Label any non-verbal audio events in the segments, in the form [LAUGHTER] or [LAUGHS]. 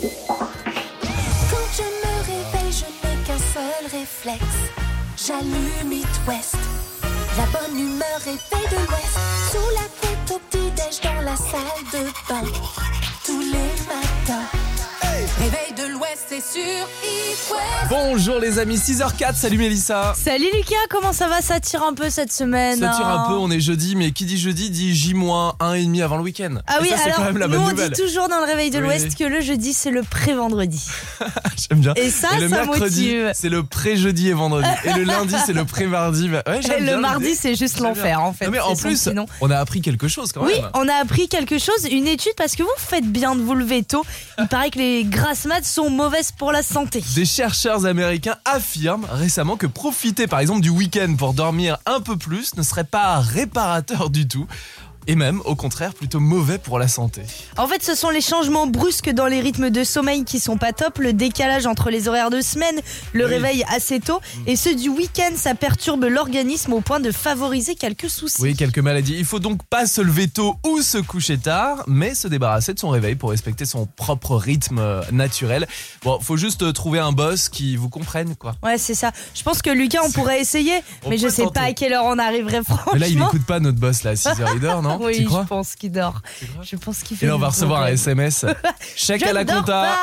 Quand je me réveille, je n'ai qu'un seul réflexe. J'allume It West. La bonne humeur réveille de l'Ouest. Sous la tête au petit-déj dans la salle de bain. C'est sur It West. Bonjour les amis, 6h04, salut Mélissa. Salut Lucas, comment ça va? Ça tire un peu cette semaine Ça tire un hein peu, on est jeudi, mais qui dit jeudi dit J-1,5 avant le week-end. Ah Et oui, ça, alors quand même la nous bonne on nouvelle. dit toujours dans le réveil de Oui. l'Ouest que le jeudi c'est le pré-vendredi. [LAUGHS] J'aime bien. Et ça, le ça mercredi, motive. c'est le pré-jeudi et vendredi. et le lundi, c'est le pré-mardi. Bah, Ouais, j'aime Et bien le mardi c'est juste l'enfer en fait. Non, mais en plus, on a appris quelque chose quand Oui, même. on a appris quelque chose, une étude parce que vous faites bien de vous lever tôt. Il paraît que les grasses maths sont mauvaises pour la santé. Des chercheurs américains affirment récemment que profiter par exemple du week-end pour dormir un peu plus ne serait pas réparateur du tout. Et même, au contraire, plutôt mauvais pour la santé. En fait, ce sont les changements brusques dans les rythmes de sommeil qui sont pas top, le décalage entre les horaires de semaine, le Oui. réveil assez tôt et ceux du week-end, ça perturbe l'organisme au point de favoriser quelques soucis. Oui, quelques maladies. Il faut donc pas se lever tôt ou se coucher tard, mais se débarrasser de son réveil pour respecter son propre rythme euh, naturel. Bon, faut juste euh, trouver un boss qui vous comprenne, quoi. Ouais, c'est ça. Je pense que Lucas, on pourrait essayer, On mais je sais tenter. pas à quelle heure on arriverait franchement. Mais là, il écoute pas notre boss, là, à 6h, il dort, Oui, Tu crois je pense qu'il dort. Je pense qu'il fait. Et là, on va recevoir un. SMS. [LAUGHS] Chèque à la compta.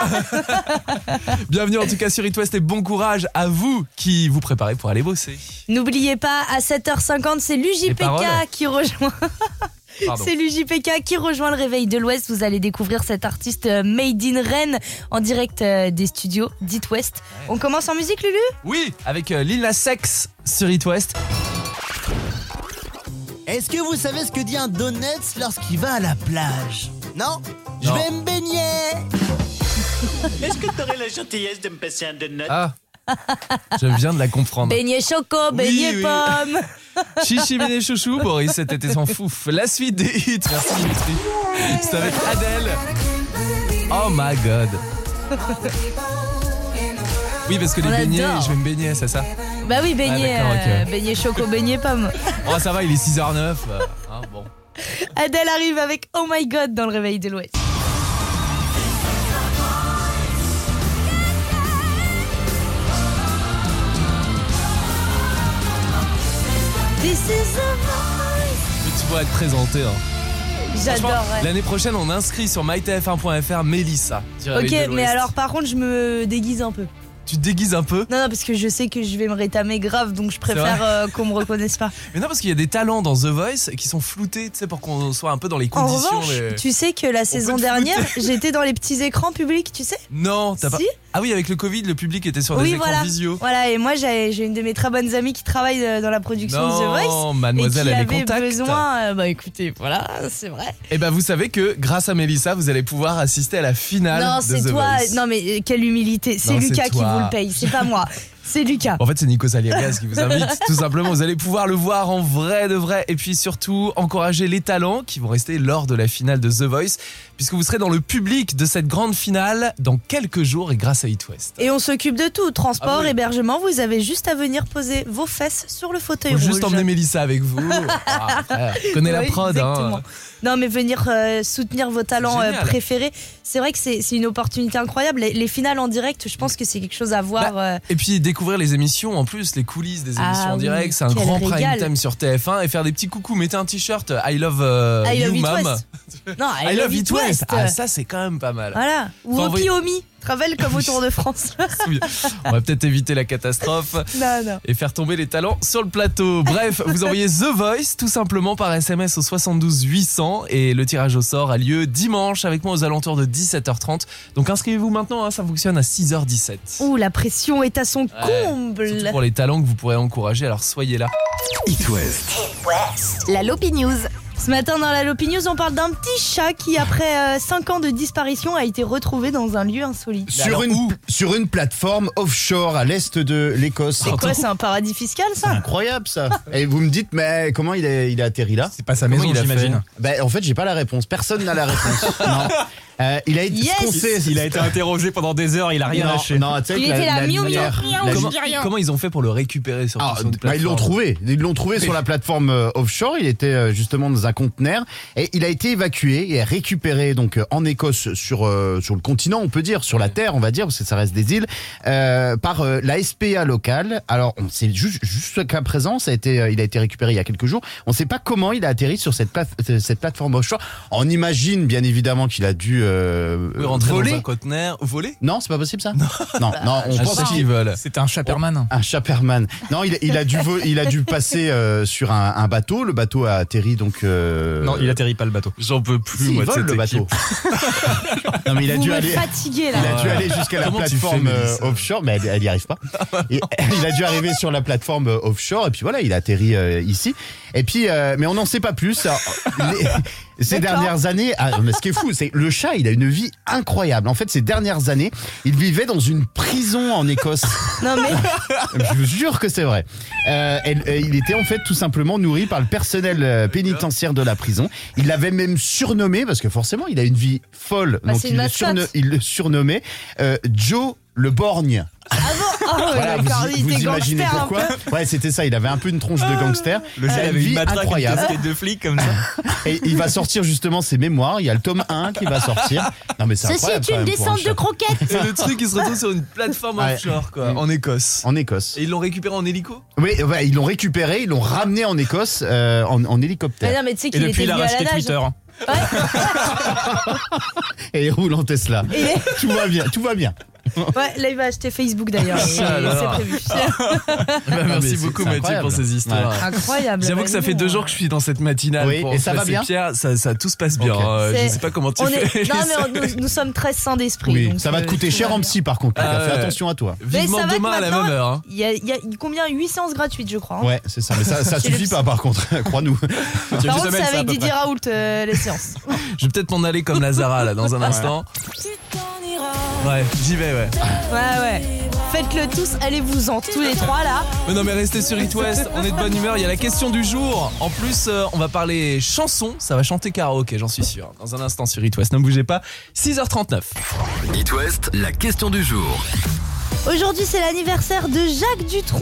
[LAUGHS] Bienvenue en tout cas sur It West et bon courage à vous qui vous préparez pour aller bosser. N'oubliez pas, à 7h50, c'est l'UJPK qui rejoint. [LAUGHS] C'est l'UJPK qui rejoint le réveil de l'Ouest. Vous allez découvrir cet artiste euh, Made in Rennes en direct euh, des studios d'It West. On commence en musique, Lulu? Oui, avec euh, Lil Nas X sur It West. Est-ce que vous savez ce que dit un donuts lorsqu'il va à la plage? Non? Je vais me baigner [LAUGHS] Est-ce que t'aurais la gentillesse de me passer un donut Ah, je viens de la comprendre. Beignet choco, beignet oui. pomme. [LAUGHS] Chichi Miné Chouchou, Boris, cet été s'en fouf. La suite des hits, merci Dimitri. C'est avec Adèle. Oh my god. Oui, parce que les beignets, je vais me baigner, c'est ça? Bah oui, beignet, Ah, euh, ok. beignet choco, beignet pomme. Oh, ça va, il est 6h09. euh, hein, bon. Adèle arrive avec Oh My God dans le réveil de l'Ouest. This is. Tu vas être présenté. Hein. J'adorerais. L'année prochaine, on inscrit sur mytf1.fr Mélissa. Ok, mais alors par contre, je me déguise un peu. Tu te déguises un peu Non, non, parce que je sais que je vais me rétamer grave, donc je préfère euh, qu'on me reconnaisse pas. [LAUGHS] Mais non, parce qu'il y a des talents dans The Voice qui sont floutés, tu sais, pour qu'on soit un peu dans les En conditions. revanche, les- tu sais que la saison dernière, j'étais dans les petits écrans publics, tu sais? Non, t'as pas. Ah oui, avec le Covid, le public était sur Oui, des écrans voilà. visio. Voilà, et moi j'ai une de mes très bonnes amies qui travaille euh, dans la production de The Voice. Non, Et mademoiselle, qui elle est avait contact. besoin, euh, bah écoutez, voilà, c'est vrai. Et ben vous savez que grâce à Mélissa, vous allez pouvoir assister à la finale Non, de c'est The toi. Voice. Non, mais euh, quelle humilité. C'est Lucas qui vous le paye, c'est pas moi. C'est Lucas. En fait, c'est Nico Aliagas qui vous invite, [LAUGHS] tout simplement. Vous allez pouvoir le voir en vrai de vrai. Et puis surtout, encourager les talents qui vont rester lors de la finale de The Voice, puisque vous serez dans le public de cette grande finale dans quelques jours et grâce à It West. Et on s'occupe de tout. Transport, Ah oui. hébergement. Vous avez juste à venir poser vos fesses sur le fauteuil Faut rouge. juste emmener Mélissa avec vous. [LAUGHS] Ah, frère, connais la prod, hein. Non, mais venir euh, soutenir vos talents euh, préférés, c'est vrai que c'est une opportunité incroyable. Les, les finales en direct, je pense que c'est quelque chose à voir. Bah, euh, Et puis découvrir les émissions en plus, les coulisses des Ah émissions en oui, direct, c'est un grand prime time sur TF1 et faire des petits coucous, mettez un t-shirt I love, I love you It mom. West. Non, I, love It West. Ah ça c'est quand même pas mal. Voilà. Ou envoyer- Opiomi. Travel comme au Tour de [LAUGHS] France. [LAUGHS] On va peut-être éviter la catastrophe [LAUGHS] non, non. et faire tomber les talents sur le plateau. Bref, vous envoyez The Voice tout simplement par SMS au 72 800 et le tirage au sort a lieu dimanche avec moi aux alentours de 17h30. Donc inscrivez-vous maintenant, hein, ça fonctionne à 6h17. Ouh, la pression est à son Ouais. comble. Surtout pour les talents que vous pourrez encourager, alors soyez là. It West. La Lopi News. Ce matin dans la Lopi News, on parle d'un petit chat qui, après 5 ans de disparition, a été retrouvé dans un lieu insolite. Sur une, sur une plateforme offshore à l'est de l'Écosse. C'est quoi, c'est un paradis fiscal ça? Incroyable ça. Et vous me dites, mais comment il est, il est atterri là? C'est pas sa Comment maison, a j'imagine. ben, En fait, j'ai pas la réponse. Personne n'a la réponse. [LAUGHS] non. Euh, il a été Yes ce qu'on sait, Il a été interrogé pendant des heures, il a rien lâché. non, tu sais Il était là, la- Comment, dis rien. comment ils ont fait pour le récupérer sur, Ah, sur une bah, ils l'ont plateforme trouvé. Ils l'ont trouvé sur la plateforme euh, offshore. Il était euh, justement dans un conteneur et il a été évacué et récupéré donc euh, en Écosse sur euh, sur le continent, on peut dire, sur la terre, on va dire, parce que ça reste des îles, euh, par euh, la SPA locale. Alors, on sait juste jusqu'à présent, ça a été, euh, il a été récupéré il y a quelques jours. On ne sait pas comment il a atterri sur cette plate- euh, cette plateforme offshore. On imagine bien évidemment qu'il a dû euh, Oui, rentrer voler. dans un conteneur, voler? Non, c'est pas possible ça? Non, non, on À pense qu'ils veulent. C'était un chaperman. un chaperman. Non, il, il a dû vo- il a dû passer euh, sur un, un bateau. Le bateau a atterri donc. euh, Non, il atterrit pas le bateau. J'en peux plus, Si, il moi, de vole le bateau. [LAUGHS] non, mais il a Vous dû aller. fatiguez là. Il a dû aller jusqu'à la plateforme fais, euh, offshore, mais elle, elle y arrive pas. Et, [LAUGHS] il a dû arriver sur la plateforme offshore et puis voilà, il a atterri euh, ici. Et puis, euh, mais on n'en sait pas plus. Alors, les- [LAUGHS] ces dernières années, ah, mais ce qui est fou, c'est le chat, il a une vie incroyable. En fait, ces dernières années, il vivait dans une prison en Écosse. [LAUGHS] Non mais Je vous jure que c'est vrai. Euh, elle- euh, il était en fait tout simplement nourri par le personnel euh, pénitentiaire de la prison. Il l'avait même surnommé parce que forcément il a une vie folle, Bah, donc c'est il une le, mascotte. surno- il le surnommait euh, Joe le borgne. Ah oh, ouais, Voilà, vous, il vous était imaginez gangster un pourquoi. Ouais, c'était ça. Il avait un peu une tronche de gangster. Le Euh, gars avait vie une matraque, incroyable. une casquette de flic comme ça. [LAUGHS] Et il va sortir justement ses mémoires. Il y a le tome 1 qui va sortir. Non mais c'est Ceci incroyable. est une descente de croquettes. Et le truc, il se retrouve sur une plateforme Ouais. offshore, quoi, en Écosse. En Écosse. Et ils l'ont récupéré en hélico Oui, ouais, ils l'ont récupéré, ils l'ont ramené en Écosse euh, en, en Ah hélicoptère. non mais tu sais Et qu'il depuis, il a venu à la racheté. Twitter. Et il roule en Tesla. Et- Tout va bien, tout va bien. Ouais, là il va acheter Facebook d'ailleurs. Alors. C'est prévu. [LAUGHS] Bah, Merci c'est- beaucoup, c'est Mathieu, incroyable. pour ces histoires. Incroyable. J'avoue que ça fait deux jours que je suis dans cette matinale. Oui, pour et ça va bien Pierre, ça, ça tout se passe bien. Ok. Euh, Je C'est- sais pas comment tu On fais. est... Non mais on- [LAUGHS] nous, nous sommes très sains d'esprit. Oui, donc, ça va te euh, coûter tout cher en bien. psy par contre. Lucas. Ah Fais ouais. attention à toi. Vivement Mais ça va demain à la maintenant, même heure. hein. Il y, a, il y a combien? 8 séances gratuites je crois. hein. Ouais, c'est ça. Mais ça, ça [LAUGHS] Chez le suffit psy. pas par contre. Crois-nous. Par contre c'est avec Didier. Raoult euh, les séances. Je vais peut-être m'en aller comme Lazara là dans un instant. Ouais, j'y vais, ouais. Ouais ouais. Faites-le tous, allez-vous-en tous les trois là. Mais non mais restez sur It West, on est de bonne humeur, il y a la question du jour. En plus, euh, on va parler chansons, ça va chanter karaoké, j'en suis sûr. Dans un instant sur It West, ne bougez pas. 6h39. It West, la question du jour. Aujourd'hui c'est l'anniversaire de Jacques Dutronc.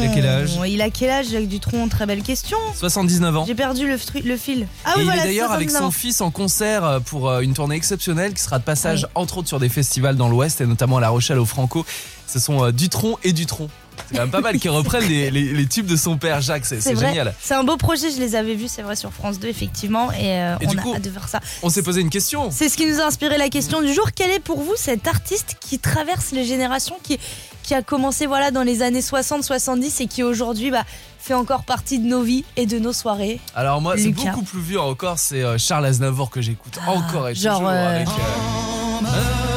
Il a quel âge? Il a quel âge Jacques Dutronc? Très belle question. 79 ans. J'ai perdu le, fil. Ah Et oui il est d'ailleurs avec 79 son fils en concert euh, pour euh, une tournée exceptionnelle qui sera de passage entre autres sur des festivals dans l'Ouest et notamment à La Rochelle au Franco. Ce sont euh, Dutronc et Dutronc. C'est quand même pas mal qu'ils reprennent les, les- les tubes de son père Jacques, c'est génial. C'est un beau projet, je les avais vus, c'est vrai, sur France 2, effectivement, et, euh, Et on du a coup- hâte de faire ça. On s'est posé une question. C'est ce qui nous a inspiré la question du jour. Quel est pour vous cet artiste qui traverse les générations, qui, qui a commencé voilà, dans les années 60-70 et qui aujourd'hui bah, fait encore partie de nos vies et de nos soirées? Alors moi, c'est beaucoup plus vieux encore, c'est euh, Charles Aznavour que j'écoute encore et genre, toujours euh, avec. euh,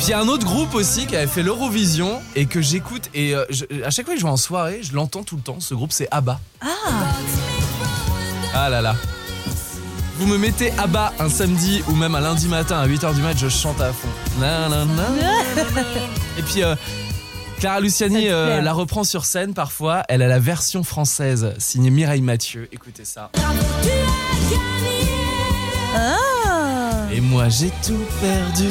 Puis il y a un autre groupe aussi qui avait fait l'Eurovision et que j'écoute et euh, je- à chaque fois que je vais en soirée, je l'entends tout le temps. Ce groupe c'est ABBA. Ah Ah là là. Vous me mettez ABBA un samedi ou même un lundi matin à 8h du mat, je chante à fond. Nanana. [LAUGHS] Et puis euh, Clara Ça Luciani te euh, plaît. la reprend sur scène parfois. Elle a la version française signée Mireille Mathieu. Écoutez ça. Ah Et moi j'ai tout perdu.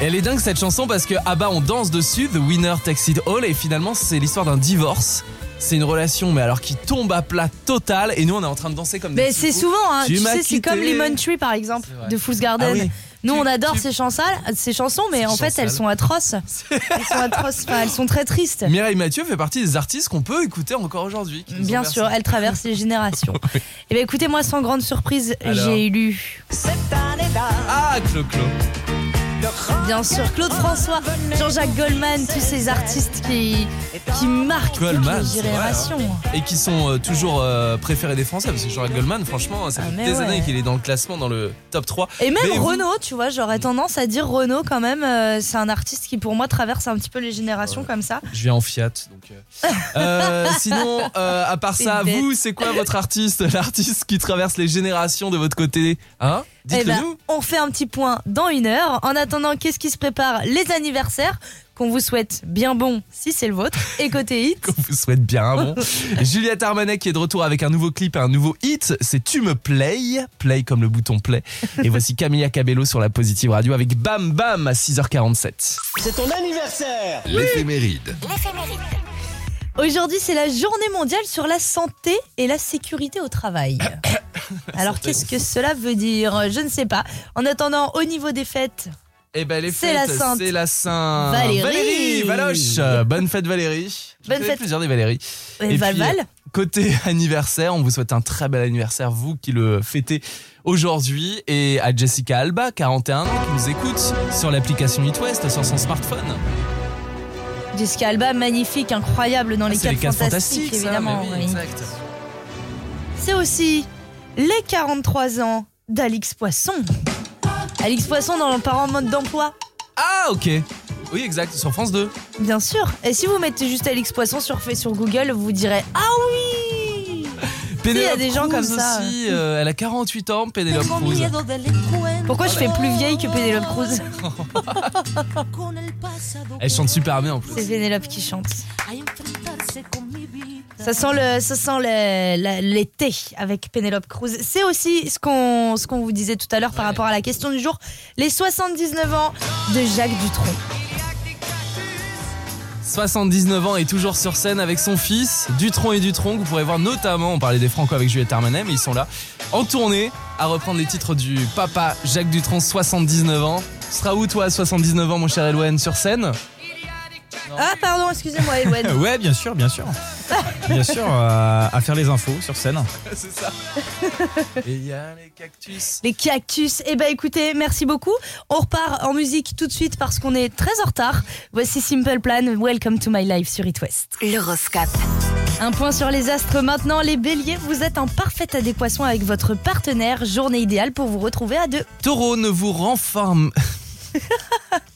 Elle est dingue cette chanson parce que ah bah on danse dessus, The Winner Takes It All, et finalement c'est l'histoire d'un divorce. C'est une relation, mais alors qui tombe à plat total, et nous on est en train de danser comme des Mais c'est souvent, hein, Tu tu, m'as sais, c'est comme Lemon Tree par exemple, de Fool's Garden. Ah oui. Nous, Tu- on adore tu- ces, chansons, ces chansons, mais Ces en fait, elles sont atroces. [LAUGHS] elles sont atroces, enfin, elles sont très tristes. Mireille Mathieu fait partie des artistes qu'on peut écouter encore aujourd'hui. Bien sûr, elle traverse les générations. [LAUGHS] Et bien écoutez, moi, sans grande surprise, j'ai lu, Ah, Clo-Clo. Bien sûr, Claude François, Jean-Jacques Goldman, tous ces artistes qui, qui marquent Goldman, les vrai, hein. générations. Et qui sont euh, toujours euh, préférés des Français, parce que Jean-Jacques Goldman, franchement, ça Ah, fait des ouais. années qu'il est dans le classement, dans le top 3. Et même Mais vous- Renaud, tu vois, j'aurais tendance à dire Renaud quand même, euh, c'est un artiste qui pour moi traverse un petit peu les générations comme ça. Je viens en Fiat, donc. [LAUGHS] sinon, à part ça, vous, c'est quoi votre artiste, [LAUGHS] l'artiste qui traverse les générations de votre côté Hein? Eh Dites-le ben, nous. on fait un petit point dans une heure. En attendant, qu'est-ce qui se prépare Les anniversaires. qu'on vous souhaite bien bon si c'est le vôtre. Et côté hit, [LAUGHS] qu'on vous souhaite bien bon. [LAUGHS] Juliette Armanet qui est de retour avec un nouveau clip et un nouveau hit, c'est Tu me play, play comme le bouton play. Et voici [LAUGHS] Camilla Cabello sur la Positive Radio avec Bam Bam à 6h47. C'est ton anniversaire L'éphéméride. aujourd'hui c'est la journée mondiale sur la santé et la sécurité au travail. [COUGHS] [LAUGHS] Alors qu'est-ce que cela veut dire? Je ne sais pas. En attendant, au niveau des fêtes, Eh ben les C'est la fêtes, sainte c'est la Saint Valérie. Valoche. Bonne fête Valérie. Bonne fête. plusieurs des Valérie. Et Val puis, Val. Côté [LAUGHS] anniversaire, on vous souhaite un très bel anniversaire, vous qui le fêtez aujourd'hui, et à Jessica Alba, 41 ans, qui nous écoute sur l'application It West, sur son smartphone. Jessica Alba, magnifique, incroyable dans les Ah, c'est quatre les 4 fantastiques, évidemment. oui, oui. C'est aussi les 43 ans d'Alix Poisson. Alix Poisson dans le parent mode d'emploi, Ah, ok. Oui, exact, sur France 2. bien sûr. Et si vous mettez juste Alix Poisson sur, fait sur Google, vous direz Ah oui Pénélope des gens comme ça. aussi, euh, elle a 48 ans, Pénélope Cruz. Pourquoi je fais plus vieille que Pénélope Cruz? [LAUGHS] Elle chante super bien en plus. C'est Pénélope qui chante. Ça sent le, ça sent l'été avec Pénélope Cruz. C'est aussi ce qu'on, ce qu'on vous disait tout à l'heure par rapport à la question du jour. Les 79 ans de Jacques Dutronc. 79 ans et toujours sur scène avec son fils, Dutron et Dutron, que vous pourrez voir notamment, on parlait des Franco avec Juliette Armanet, mais ils sont là, en tournée, à reprendre les titres du papa Jacques Dutronc, 79 ans. Tu seras où toi, à 79 ans, mon cher Eloane, sur scène? Ah pardon, excusez-moi Eloane. Ouais, bien sûr, bien sûr. Bien sûr, euh, à faire les infos sur scène. [LAUGHS] C'est ça. [LAUGHS] Et il y a les cactus. Les cactus. Eh ben écoutez, merci beaucoup. On repart en musique tout de suite parce qu'on est très en retard. Voici Simple Plan. Welcome to my life sur It West. L'horoscope. Un point sur les astres maintenant. Les béliers, vous êtes en parfaite adéquation avec votre partenaire. Journée idéale pour vous retrouver à deux. Taureau, ne vous renferme... [LAUGHS]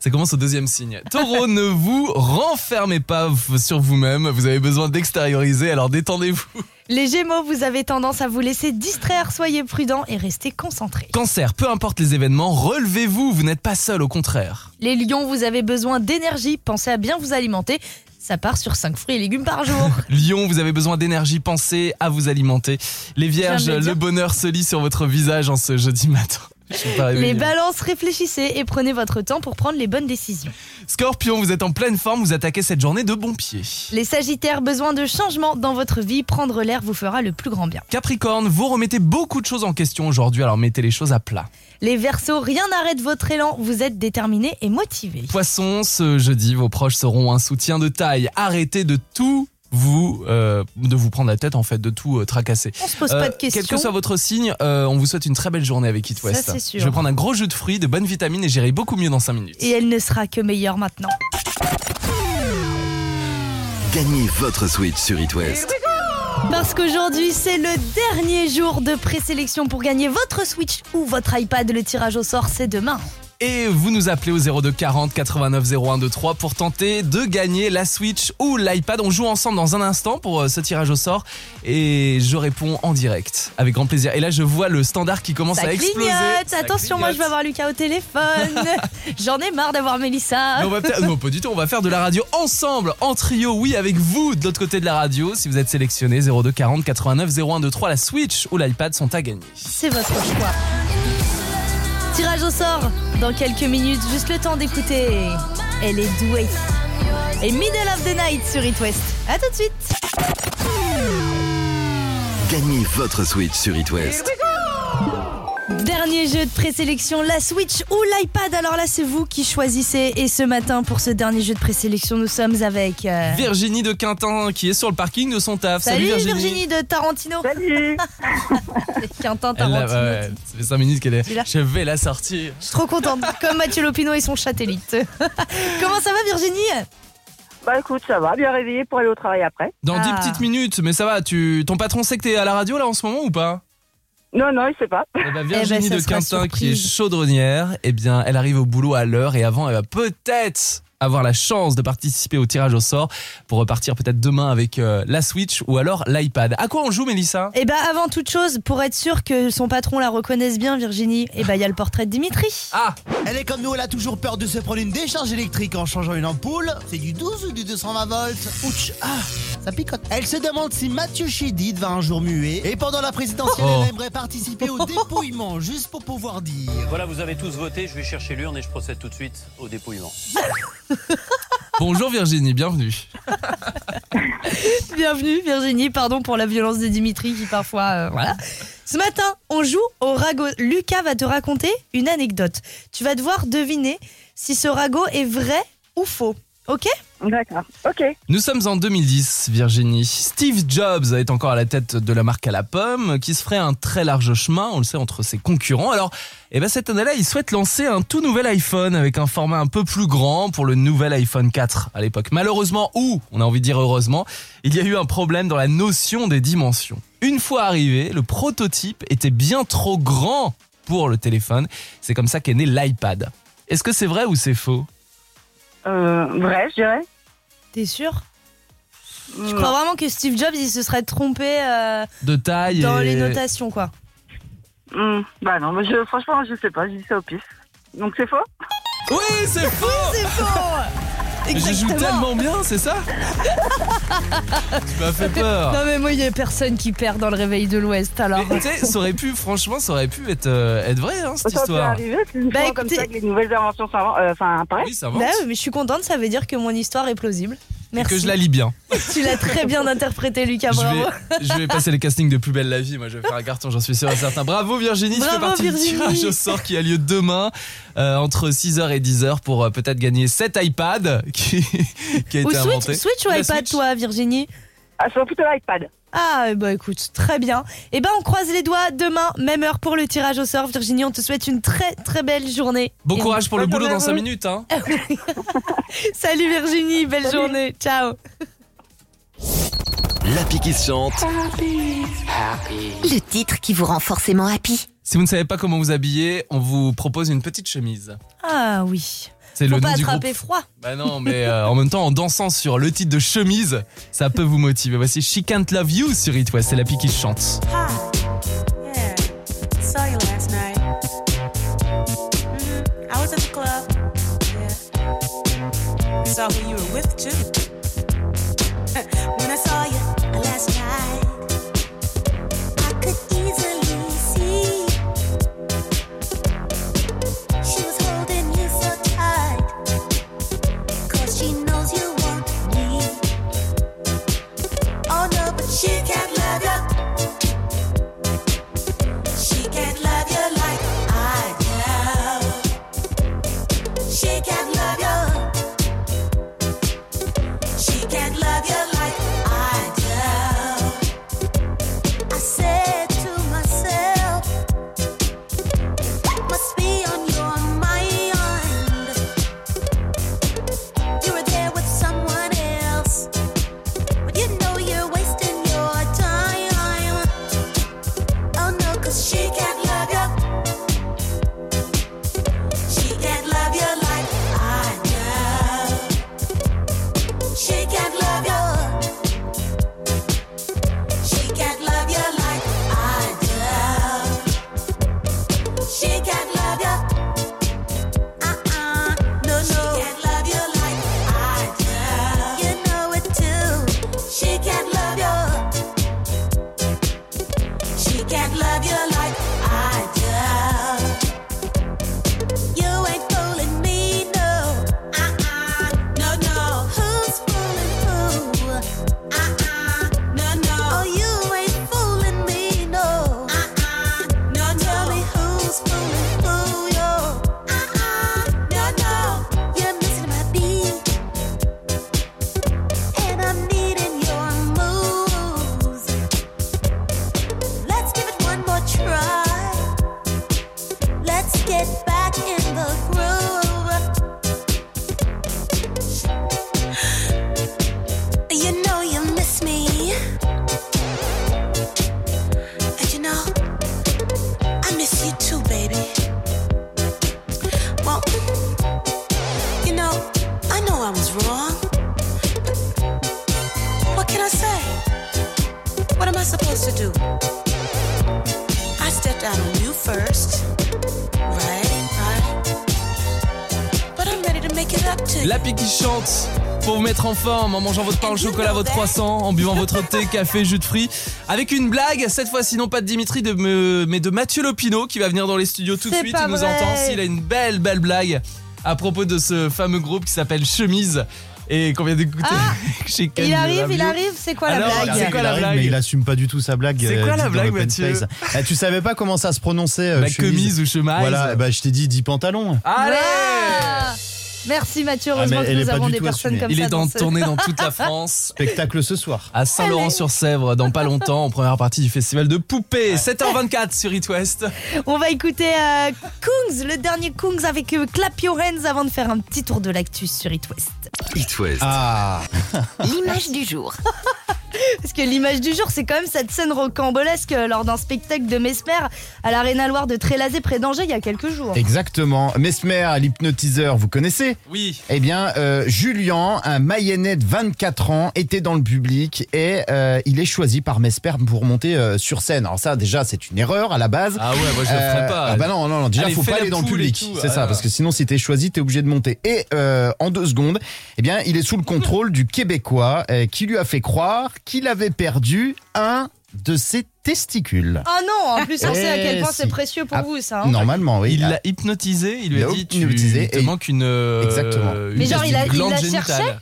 Ça commence au deuxième signe. Taureau, ne vous renfermez pas sur vous-même. Vous avez besoin d'extérioriser, alors détendez-vous. Les gémeaux, vous avez tendance à vous laisser distraire. Soyez prudents et restez concentrés. Cancer, peu importe les événements, relevez-vous. Vous n'êtes pas seul, au contraire. Les lions, vous avez besoin d'énergie. Pensez à bien vous alimenter. Ça part sur 5 fruits et légumes par jour. [LAUGHS] Lion, vous avez besoin d'énergie, pensez à vous alimenter. Les vierges, le bonheur se lit sur votre visage en ce jeudi matin. Les balances, réfléchissez et prenez votre temps pour prendre les bonnes décisions. Scorpion, vous êtes en pleine forme, vous attaquez cette journée de bon pied. Les sagittaires, besoin de changement dans votre vie. Prendre l'air vous fera le plus grand bien. Capricorne, vous remettez beaucoup de choses en question aujourd'hui, alors mettez les choses à plat. Les versos, rien n'arrête votre élan. Vous êtes déterminés et motivés. Poisson, ce jeudi, vos proches seront un soutien de taille. Arrêtez de tout vous euh, de vous prendre la tête en fait de tout euh, tracasser. On se pose Euh, pas de questions. Quel que soit votre signe, euh, on vous souhaite une très belle journée avec It Ça, West. c'est sûr. Je vais prendre un gros jus de fruits, de bonnes vitamines et j'irai beaucoup mieux dans 5 minutes. Et elle ne sera que meilleure maintenant. Gagnez votre Switch sur It West. Parce qu'aujourd'hui, c'est le dernier jour de présélection pour gagner votre Switch ou votre iPad. Le tirage au sort, c'est demain. Et vous nous appelez au 02 40 89 01 23 pour tenter de gagner la Switch ou l'iPad. On joue ensemble dans un instant pour euh, ce tirage au sort et je réponds en direct avec grand plaisir. Et là, je vois le standard qui commence Ça à exploser. clignote. Ça Attention, moi, je vais avoir Lucas au téléphone. [LAUGHS] J'en ai marre d'avoir Mélissa. Mais on va non, pas du tout. On va faire de la radio ensemble, en trio, oui, avec vous de l'autre côté de la radio. Si vous êtes sélectionné, 02 40 89 01 23, la Switch ou l'iPad sont à gagner. C'est votre choix. Tirage au sort dans quelques minutes, juste le temps d'écouter. Elle est douée. Et Middle of the Night sur It West. À tout de suite. Gagnez votre Switch sur It West. Dernier jeu de présélection, la Switch ou l'iPad. Alors là, c'est vous qui choisissez. Et ce matin, pour ce dernier jeu de présélection, nous sommes avec. euh, Virginie de Quintin qui est sur le parking de son taf. Salut, Virginie. de Tarantino. Salut [LAUGHS] l'a- Tarantino. ouais, ça fait 5 minutes qu'elle est. Je vais la sortir. Je suis trop contente. [LAUGHS] Comme Mathieu Lopino et son satellite. [LAUGHS] Comment ça va, Virginie? Bah écoute, ça va, bien réveillé pour aller au travail après. Dans 10 Ah. petites minutes, mais ça va, tu... ton patron sait que t'es à la radio là en ce moment ou pas? Non, non, il sait pas. Eh ben, Virginie ben, ça de Quintin qui est chaudronnière, eh bien elle arrive au boulot à l'heure et avant elle va peut-être avoir la chance de participer au tirage au sort pour repartir peut-être demain avec euh, la Switch ou alors l'iPad. À quoi on joue, Mélissa? Et bah avant toute chose, pour être sûr que son patron la reconnaisse bien, Virginie, et bah il y a le portrait de Dimitri. Ah Elle est comme nous, elle a toujours peur de se prendre une décharge électrique en changeant une ampoule. C'est du 12 ou du 220 volts Ouch, ah, ça picote. Elle se demande si Mathieu Chédid va un jour muer. Et pendant la présidentielle, Oh. elle aimerait participer au dépouillement, juste pour pouvoir dire. Voilà, vous avez tous voté, je vais chercher l'urne et je procède tout de suite au dépouillement. [LAUGHS] Bonjour Virginie, bienvenue. [LAUGHS] Bienvenue Virginie, pardon pour la violence de Dimitri qui parfois... euh, voilà. Ce matin, on joue au ragot. Lucas va te raconter une anecdote. Tu vas devoir deviner si ce ragot est vrai ou faux. Ok D'accord. Ok. Nous sommes en 2010, Virginie. Steve Jobs est encore à la tête de la marque à la pomme, qui se ferait un très large chemin, on le sait, entre ses concurrents. Alors, eh ben, cette année-là, il souhaite lancer un tout nouvel iPhone avec un format un peu plus grand pour le nouvel iPhone 4 à l'époque. Malheureusement, ou, on a envie de dire heureusement, il y a eu un problème dans la notion des dimensions. Une fois arrivé, le prototype était bien trop grand pour le téléphone. C'est comme ça qu'est né l'iPad. Est-ce que c'est vrai ou c'est faux? Euh, vrai, je dirais. T'es sûr Je Non. crois vraiment que Steve Jobs, il se serait trompé euh, De taille dans et... les notations, quoi. Hmm, Bah non, mais je, franchement, je sais pas, je dis ça au pif. Donc c'est faux? Oui, c'est faux C'est faux [LAUGHS] Je joue Exactement. tellement bien, c'est ça? [LAUGHS] Tu m'as fait peur. Non mais moi il y a personne qui perd dans le réveil de l'Ouest alors. Mais tu sais, ça aurait pu, franchement, ça aurait pu être, euh, être vrai, hein, cette Ça histoire. arriver, c'est une Bah, comme ça que les nouvelles inventions euh, enfin, apparaissent. Oui, ça va. Bah oui, mais je suis contente, ça veut dire que mon histoire est plausible. Et Merci. que je la lis bien. [LAUGHS] Tu l'as très bien interprété Lucas, Je bravo. vais, [LAUGHS] je vais passer les castings de Plus belle la vie. Moi, je vais faire un carton, j'en suis sûr et certain. Bravo Virginie, tu fais Bravo, partie Virginie. du tirage au sort qui a lieu demain euh, entre 6h et 10h pour euh, peut-être gagner cet iPad [LAUGHS] qui, qui a Ou été Switch, inventé. Switch ou La iPad Switch. toi Virginie? Ah, sur plutôt l'iPad. Ah bah écoute, très bien. Et ben on croise les doigts demain, même heure pour le tirage au sort. Virginie, on te souhaite une très très belle journée. Bon Et courage pour le boulot dans à 5 vous. minutes. Hein. [LAUGHS] Salut Virginie, belle Salut. journée. Ciao. L'appli qui se chante. Le titre qui vous rend forcément happy. Si vous ne savez pas comment vous habiller, on vous propose une petite chemise. Ah oui. C'est le pas nom du groupe. froid. Bah non, mais euh, en même temps, en dansant sur le titre de chemise, ça peut vous motiver. Voici She Can't Love You sur It West, c'est la pique qui chante. Yeah, saw you last night. I was at the club. Yeah, saw who you were with too. En forme en mangeant votre pain au chocolat, votre croissant, en buvant votre thé, [LAUGHS] café, jus de fruits. Avec une blague, cette fois-ci non pas de Dimitri, de me- mais de Mathieu Lopino qui va venir dans les studios tout de C'est suite. Il nous vrai. entend. S'il a une belle, belle blague à propos de ce fameux groupe qui s'appelle Chemise et qu'on vient d'écouter [LAUGHS] chez Ken Il arrive, il arrive, c'est quoi Alors, la c'est blague quoi il la blague mais il assume pas du tout sa blague. C'est euh, quoi la blague, Mathieu. Eh, Tu savais pas comment ça se prononçait euh, Bah, chemise chemise ou chemise. Voilà, ben, je t'ai dit 10 pantalons. Allez Ah Merci Mathieu, heureusement Ah, mais que nous avons des personnes assumée. comme Il ça. est dans, tourné dans [LAUGHS] toute la France. Spectacle ce soir. À Saint-Laurent-sur-Sèvre, dans pas longtemps, en première partie du festival de poupées. 7h24 sur It West. On va écouter euh, Kungs, le dernier Kungs avec euh, Clap Your Hands avant de faire un petit tour de l'actus sur It West. It West. Ah L'image du jour. [LAUGHS] Parce que l'image du jour, c'est quand même cette scène rocambolesque euh, lors d'un spectacle de Mesmer à l'Arena Loire de Trélazé près d'Angers il y a quelques jours. Exactement. Mesmer, l'hypnotiseur, vous connaissez Oui. Eh bien, euh, Julien, un Mayennais de 24 ans, était dans le public et euh, il est choisi par Mesmer pour monter euh, sur scène. Alors ça, déjà, c'est une erreur à la base. Ah ouais, moi je le Euh, ferais pas. ah bah non, non, non, déjà, Allez, faut pas aller dans le public. C'est ah ça, là. parce que sinon, si t'es choisi, t'es obligé de monter. Et euh, en deux secondes, eh bien, il est sous le contrôle du Québécois euh, qui lui a fait croire qu'il avait perdu un de ses testicules. Oh non, en plus on sait à quel Eh, point si. c'est précieux pour Ah, vous ça. hein. Normalement, oui. Il l'a hypnotisé, il lui a l'a dit tu hypnotisé il te et- manque une euh, Exactement. une Mais genre, il a- il l'a génitale.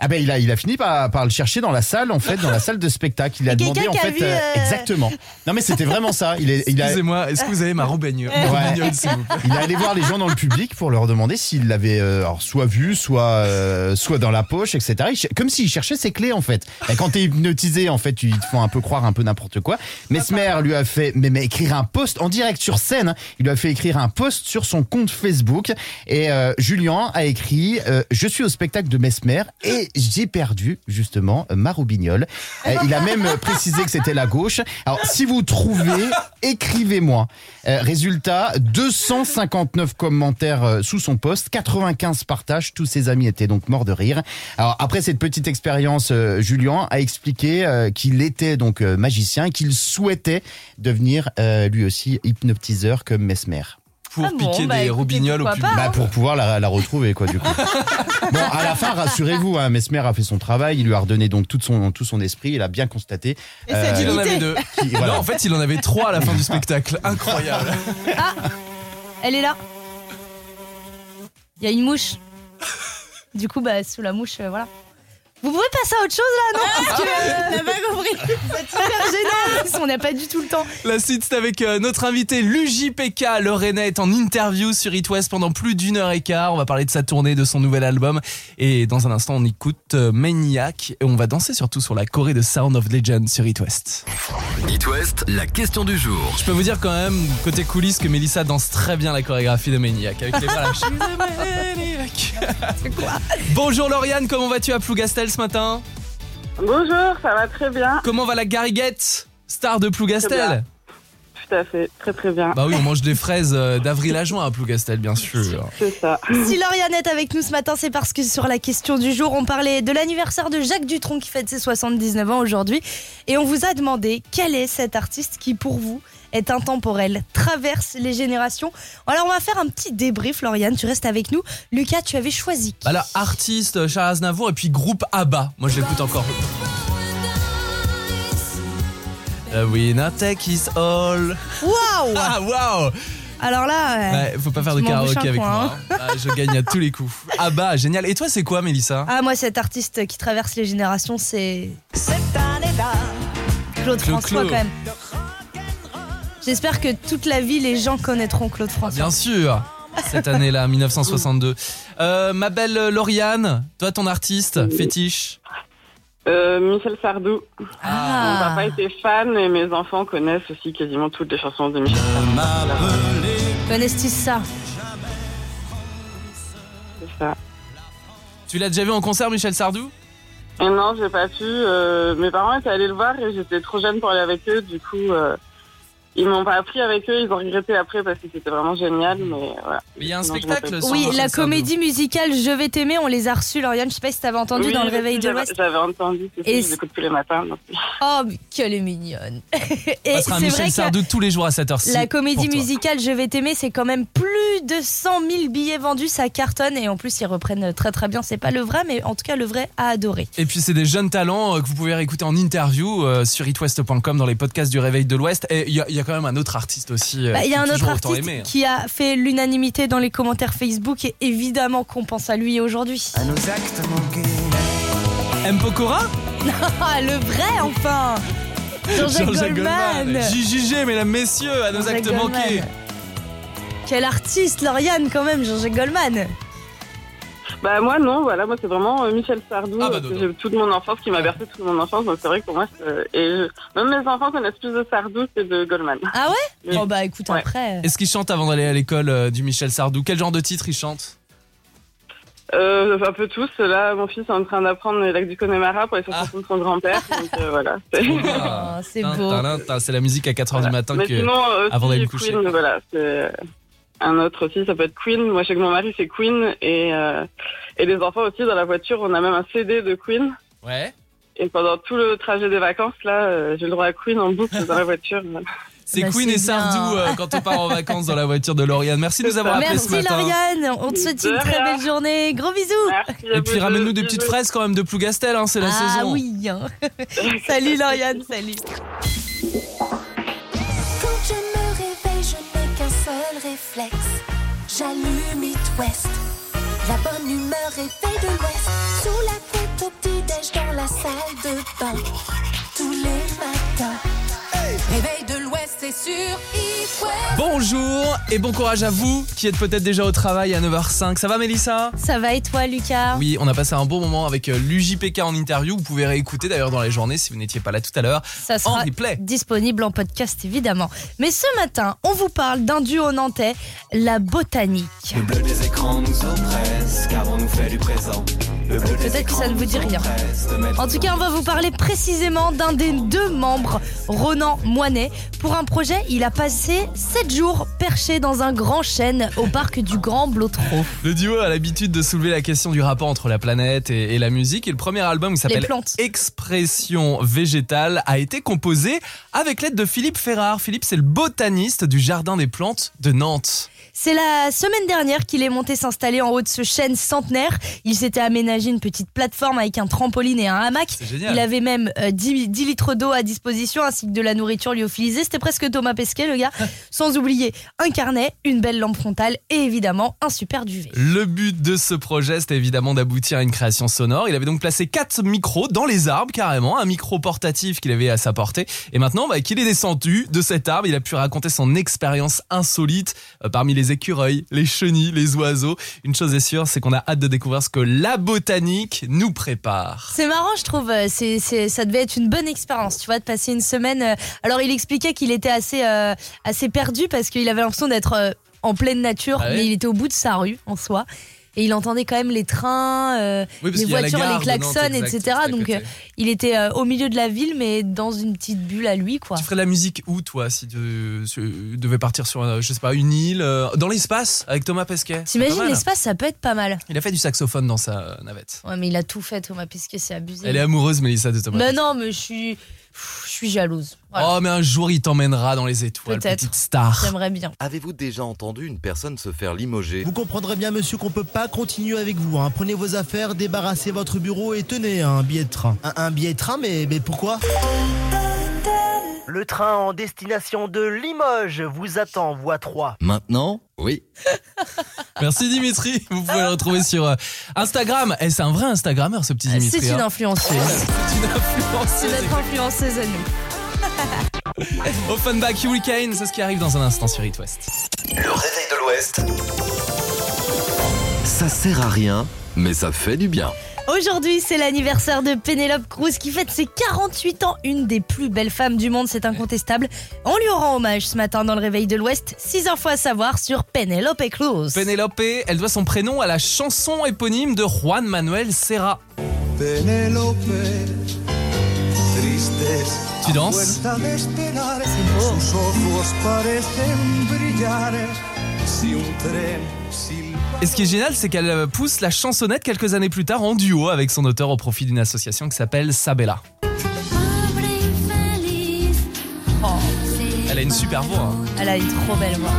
Ah ben il a il a fini par, par le chercher dans la salle en fait dans la salle de spectacle. Il [LAUGHS] a demandé en a fait vu, euh, euh, exactement. Non mais c'était vraiment ça. Il est il a Excusez-moi, est-ce que vous avez ma roubagnole ma Ouais. roubagnole, s'il vous plaît il est allé voir les gens dans le public pour leur demander s'ils l'avaient euh, alors, soit vu soit euh, soit dans la poche etc Il comme s'il cherchait ses clés en fait. Et quand t'es hypnotisé en fait ils te font un peu croire un peu n'importe quoi. Mesmer lui a fait mais, mais écrire un post en direct sur scène hein. il lui a fait écrire un post sur son compte Facebook. Et euh, Julien a écrit euh, je suis au spectacle de Mesmer et j'ai perdu justement euh, ma roubignole Euh, il a même euh, précisé que c'était la gauche. Alors si vous trouvez [LAUGHS] écrivez-moi. Résultat 259 commentaires sous son post 95 partages. Tous ses amis étaient donc morts de rire. Alors après cette petite expérience Julien a expliqué qu'il était donc magicien qu'il souhaitait devenir lui aussi hypnotiseur comme Mesmer Pour Ah bon, piquer bah, des écoutez, roubignoles au public. pas, bah, pour pouvoir la, la retrouver quoi du coup. [LAUGHS] bon à la fin rassurez-vous hein, Mesmer a fait son travail il lui a redonné donc tout son tout son esprit il a bien constaté Et Il en avait deux. qui- voilà. Non, en fait, il en avait trois à la fin du spectacle. [LAUGHS] Incroyable. Elle est là. Il y a une mouche. Du coup, bah, sous la mouche, euh, voilà. Vous pouvez passer à autre chose là, non? Parce que. euh, T'as pas compris c'est super gênant. En plus, On n'a pas du tout le temps. La suite, c'est avec euh, notre invité l'UJPK. Le Rennais est en interview sur It West pendant plus d'une heure et quart. On va parler de sa tournée, de son nouvel album. Et dans un instant, on écoute euh, Maniac. Et on va danser surtout sur la Corée de Sound of Legend sur It West. It West, la question du jour. Je peux vous dire quand même, côté coulisses, que Melissa danse très bien la chorégraphie de Maniac. Avec les. [LAUGHS] Maniac. Bonjour Lauriane, comment vas-tu à Plougastel? Ce matin Bonjour, ça va très bien. Comment va la gariguette Star de Plougastel bien. Tout à fait, très très bien. Bah oui, on mange des fraises euh, d'avril à juin à Plougastel, bien sûr. C'est ça. Si Lauriane est avec nous ce matin, c'est parce que sur la question du jour, on parlait de l'anniversaire de Jacques Dutronc qui fête ses 79 ans aujourd'hui. Et on vous a demandé quel est cet artiste qui, pour vous, est intemporel, traverse les générations. Alors, on va faire un petit débrief, Lauriane. Tu restes avec nous. Lucas, tu avais choisi qui Alors, artiste Charles Aznavour et puis groupe ABBA. Moi, je l'écoute encore. The winner take is all. Waouh Ah, waouh Alors là, ouais. Ouais, faut pas faire de karaoké avec coin, moi. hein. Ah, je gagne à tous les coups. ABBA, génial. Et toi, c'est quoi, Mélissa? Ah, moi, cet artiste qui traverse les générations, c'est. Claude François, quand même. J'espère que toute la vie, les gens connaîtront Claude François. Bien sûr cette année-là, [LAUGHS] 1962. Euh, ma belle Lauriane, toi, ton artiste fétiche Euh, Michel Sardou. Mon Ah, papa était fan et mes enfants connaissent aussi quasiment toutes les chansons de Michel Sardou. connaissent-ils ça C'est ça. Tu l'as déjà vu en concert, Michel Sardou? Et non, j'ai pas pu. euh, mes parents étaient allés le voir et j'étais trop jeune pour aller avec eux. Du coup, euh, Ils m'ont pas appris avec eux, ils ont regretté après parce que c'était vraiment génial, mais voilà. Mais il y a un Non, je spectacle Oui, la comédie musicale Je vais t'aimer, on les a reçus, Lauriane. Je sais pas si t'avais entendu Oui, dans le réveil de l'Ouest. J'avais entendu, c'est Et ça, je l'écoute tous les matins. donc. Oh, mais qu'elle est mignonne. On [LAUGHS] Et c'est Michel vrai Sardou tous les jours à cette heure-ci. la comédie musicale Je vais t'aimer, c'est quand même plus de 100 000 billets vendus, ça cartonne. Et en plus, ils reprennent très très bien. C'est pas le vrai, mais en tout cas, le vrai a adoré. Et puis c'est des jeunes talents euh, que vous pouvez réécouter en interview euh, sur itwest.com dans les podcasts du Réveil de l'Ouest. Et il y, a- il y a quand même un autre artiste aussi. euh, Bah, Il y a qui un autre artiste aimé, hein. qui a fait l'unanimité dans les commentaires Facebook et évidemment qu'on pense à lui aujourd'hui. M. Pokora [LAUGHS] Ah, le vrai enfin Jean-Jacques Goldman JJG, mesdames, messieurs, à nos actes manqués. Goldman. Quel artiste, Lauriane, quand même, Jean-Jacques Goldman Bah moi non, voilà, moi c'est vraiment euh, Michel Sardou, Ah, bah, euh, non, que non. j'ai toute mon enfance, qui m'a bercé toute mon enfance, donc c'est vrai que pour moi, c'est- et je- même mes enfants connaissent plus de Sardou que de Goldman. Ah ouais? Oui. Oh bah écoute, Ouais. après... Est-ce qu'il chante avant d'aller à l'école euh, du Michel Sardou? Quel genre de titre il chante? Euh, un peu tous, là mon fils est en train d'apprendre les lacs du Connemara pour les Ah. chansons de son grand-père, [LAUGHS] donc euh, voilà. c'est- Oh, c'est Tin, beau. tin, tin, C'est la musique à 4h du matin Mais que... sinon, euh, avant aussi, d'aller me coucher. Queen, voilà, c'est un autre aussi, ça peut être Queen. Moi, je sais que mon mari c'est Queen et euh, et les enfants aussi dans la voiture, on a même un CD de Queen. Ouais. Et pendant tout le trajet des vacances, là, euh, j'ai le droit à Queen en boucle dans la [LAUGHS] voiture. C'est Bah, Queen et Sardou euh, quand on part en vacances dans la voiture de Lauriane. Merci de nous avoir appelés ce Merci matin. Lauriane, on te souhaite une très belle journée. Gros bisous Merci Et puis ramène-nous des petites fraises quand même de Plougastel, hein, c'est la Ah saison. oui hein. [LAUGHS] Salut Lauriane, salut J'allume It. La bonne humeur réveille de l'Ouest. Sous la couette au petit-déj dans la salle de bain. Tous les matins. Réveil de l'Ouest, c'est. Bonjour et bon courage à vous qui êtes peut-être déjà au travail à 9h05. Ça va Mélissa? Ça va et toi Lucas? Oui, on a passé un bon moment avec euh, l'UJPK en interview. Vous pouvez réécouter d'ailleurs dans la journée si vous n'étiez pas là tout à l'heure. Ça En sera replay. disponible en podcast évidemment. Mais ce matin, on vous parle d'un duo nantais, la botanique. bleu des écrans nous oppresse, car on nous fait du présent. Peut-être que ça ne vous dit rien. En tout cas, on va vous parler précisément d'un des deux membres, Ronan Moinet. Pour un projet, il a passé 7 jours perché dans un grand chêne au parc du Grand Blotreau. Le duo a l'habitude de soulever la question du rapport entre la planète et, et la musique. Et le premier album qui s'appelle. Expression végétale a été composé avec l'aide de Philippe Ferrard. Philippe, c'est le botaniste du Jardin des plantes de Nantes. C'est la semaine dernière qu'il est monté s'installer en haut de ce chêne centenaire. Il s'était aménagé une petite plateforme avec un trampoline et un hamac. Il avait même euh, 10, 10 litres d'eau à disposition ainsi que de la nourriture lyophilisée. C'était presque Thomas Pesquet, le gars. [LAUGHS] Sans oublier un carnet, une belle lampe frontale et évidemment un super duvet. Le but de ce projet, c'était évidemment d'aboutir à une création sonore. Il avait donc placé quatre micros dans les arbres, carrément, un micro portatif qu'il avait à sa portée. Et maintenant, bah, qu'il est descendu de cet arbre, il a pu raconter son expérience insolite euh, parmi les écureuils, les chenilles, les oiseaux. Une chose est sûre, c'est qu'on a hâte de découvrir ce que la botanique nous prépare. C'est marrant, je trouve. euh, C'est, c'est, ça devait être une bonne expérience, tu vois, de passer une semaine. euh, Alors, il expliquait qu'il était assez, euh, assez perdu parce qu'il avait l'impression d'être euh, en pleine nature, Ah ouais mais il était au bout de sa rue en soi. Et il entendait quand même les trains, euh, Oui, les voitures, gare les klaxons, exact, etc. Donc, euh, il était euh, au milieu de la ville, mais dans une petite bulle à lui, quoi. Tu ferais de la musique où, toi, si tu, tu devais partir sur, je sais pas, une île, dans l'espace, avec Thomas Pesquet? T'imagines l'espace, ça peut être pas mal. Il a fait du saxophone dans sa navette. Ouais, mais il a tout fait, Thomas Pesquet, c'est abusé. Elle est amoureuse, Mélissa, de Thomas Mais Pesquet. non, mais je suis, je suis jalouse. Voilà. Oh, mais un jour, il t'emmènera dans les étoiles, Peut-être. petite star. J'aimerais bien. Avez-vous déjà entendu une personne se faire limoger? Vous comprendrez bien, monsieur, qu'on peut pas continuer avec vous. hein. Prenez vos affaires, débarrassez votre bureau et tenez un billet de train. Un, un billet de train, mais, mais pourquoi? Le train en destination de Limoges vous attend, voie 3. Maintenant Oui. [LAUGHS] Merci Dimitri. Vous pouvez le retrouver sur euh, Instagram. Et c'est un vrai Instagrammeur, ce petit Dimitri. C'est une hein. influenceuse. [LAUGHS] C'est une influenceuse. C'est notre influenceuse à nous. [LAUGHS] Offenbach Hurricane, c'est ce qui arrive dans un instant sur It West. Le réveil de l'Ouest. Ça sert à rien, mais ça fait du bien. Aujourd'hui, c'est l'anniversaire de Penelope Cruz qui fête ses 48 ans, une des plus belles femmes du monde, c'est incontestable. On lui rend hommage ce matin dans le réveil de l'Ouest. 6 infos à savoir sur Penelope Cruz. Penelope, elle doit son prénom à la chanson éponyme de Juan Manuel Serra. Tu danses Et ce qui est génial, c'est qu'elle euh, pousse la chansonnette quelques années plus tard en duo avec son auteur au profit d'une association qui s'appelle Sabella. Elle a une super voix. hein. Elle a une trop belle voix.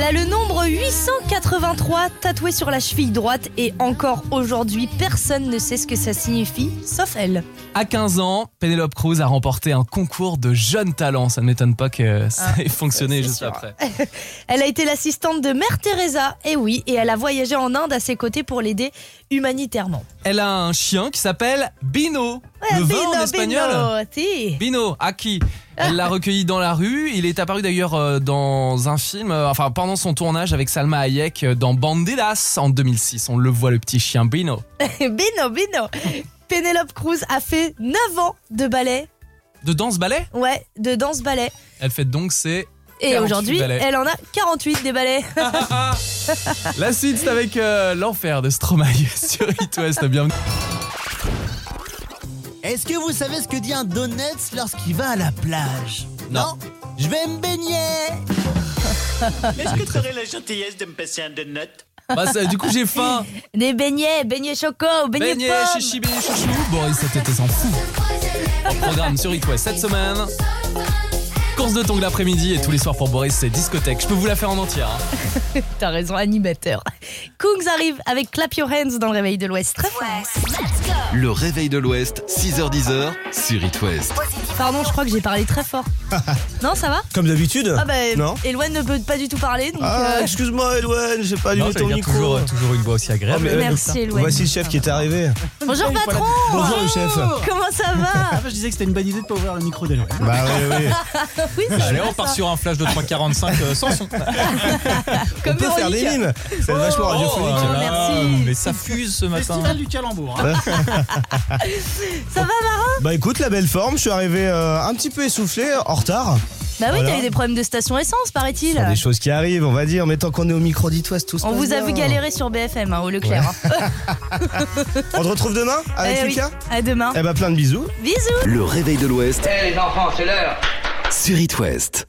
Elle a le nombre 883 tatoué sur la cheville droite et encore aujourd'hui, personne ne sait ce que ça signifie, sauf elle. À 15 ans, Penelope Cruz a remporté un concours de jeunes talents. Ça ne m'étonne pas que ça Ah, ait fonctionné juste sûr. après. [LAUGHS] Elle a été l'assistante de Mère Teresa, et oui, et elle a voyagé en Inde à ses côtés pour l'aider humanitairement. Elle a un chien qui s'appelle Bino. Ouais, le vin Bino, en espagnol. Bino, si. Bino, Aki. Elle l'a recueilli dans la rue. Il est apparu d'ailleurs euh, dans un film, euh, enfin pendant son tournage avec Salma Hayek euh, dans Banderas en 2006. On le voit, le petit chien Bino. [LAUGHS] Bino, Bino. Pénélope Cruz a fait 9 ans de ballet, De danse-ballet? Ouais, de danse-ballet. Elle fait donc ses. Et 48 aujourd'hui, elle en a 48 des ballets. [LAUGHS] La suite, c'est avec euh, l'enfer de Stromae [LAUGHS] sur It West. Bienvenue. Est-ce que vous savez ce que dit un donuts lorsqu'il va à la plage? Non. Je vais me baigner [LAUGHS] Est-ce que tu aurais la gentillesse de me passer un donut? Bah, ça, du coup, j'ai faim. Des beignets, beignets choco, beignets Beignet, pommes. chichi, beignet, chouchou. Boris, cet été s'en fout. En programme sur It West cette semaine. Course de tongs l'après-midi et tous les soirs pour Boris, c'est discothèque. Je peux vous la faire en entière. hein. [LAUGHS] T'as raison, animateur. Kungs arrive avec Clap Your Hands dans le réveil de l'Ouest. Très fort. Le réveil de l'Ouest, 6h10 sur It West. Pardon, je crois que j'ai parlé très fort. [LAUGHS] non, ça va Comme d'habitude Ah bah, Non Eloane ne peut pas du tout parler, donc... Ah, euh, excuse-moi, Eloane, j'ai pas ton veut dire micro. toujours, toujours une voix aussi agréable. Oh, mais, euh, Merci, Eloane. Voici le chef qui est arrivé. Bonjour patron Bonjour le chef. Comment ça va [LAUGHS] je disais que c'était une bonne idée de pas ouvrir le micro d'Eloane. Bah oui, oui. Oui, Allez, on part ça. sur un flash de 3,45 euh, sans son. [LAUGHS] Comme On peut faire des mimes. C'est vachement Oh, radiophonique. là, merci. Mais ça fuse ce matin. Festival du calembour. hein. Ça va Marin Bah écoute, la belle forme, je suis arrivé euh, un petit peu essoufflé, en retard. Bah oui, Voilà. t'as eu des problèmes de station essence, paraît-il. Il y a des choses qui arrivent, on va dire, mais tant qu'on est au micro d'It West, tout se On passe vous a bien. vu galérer sur BFM, hein, au Leclerc. hein. [LAUGHS] [LAUGHS] On te retrouve demain avec Eh oui. Lucas À demain. Eh bah plein de bisous. Bisous Le réveil de l'Ouest Eh les enfants, c'est l'heure sur It West.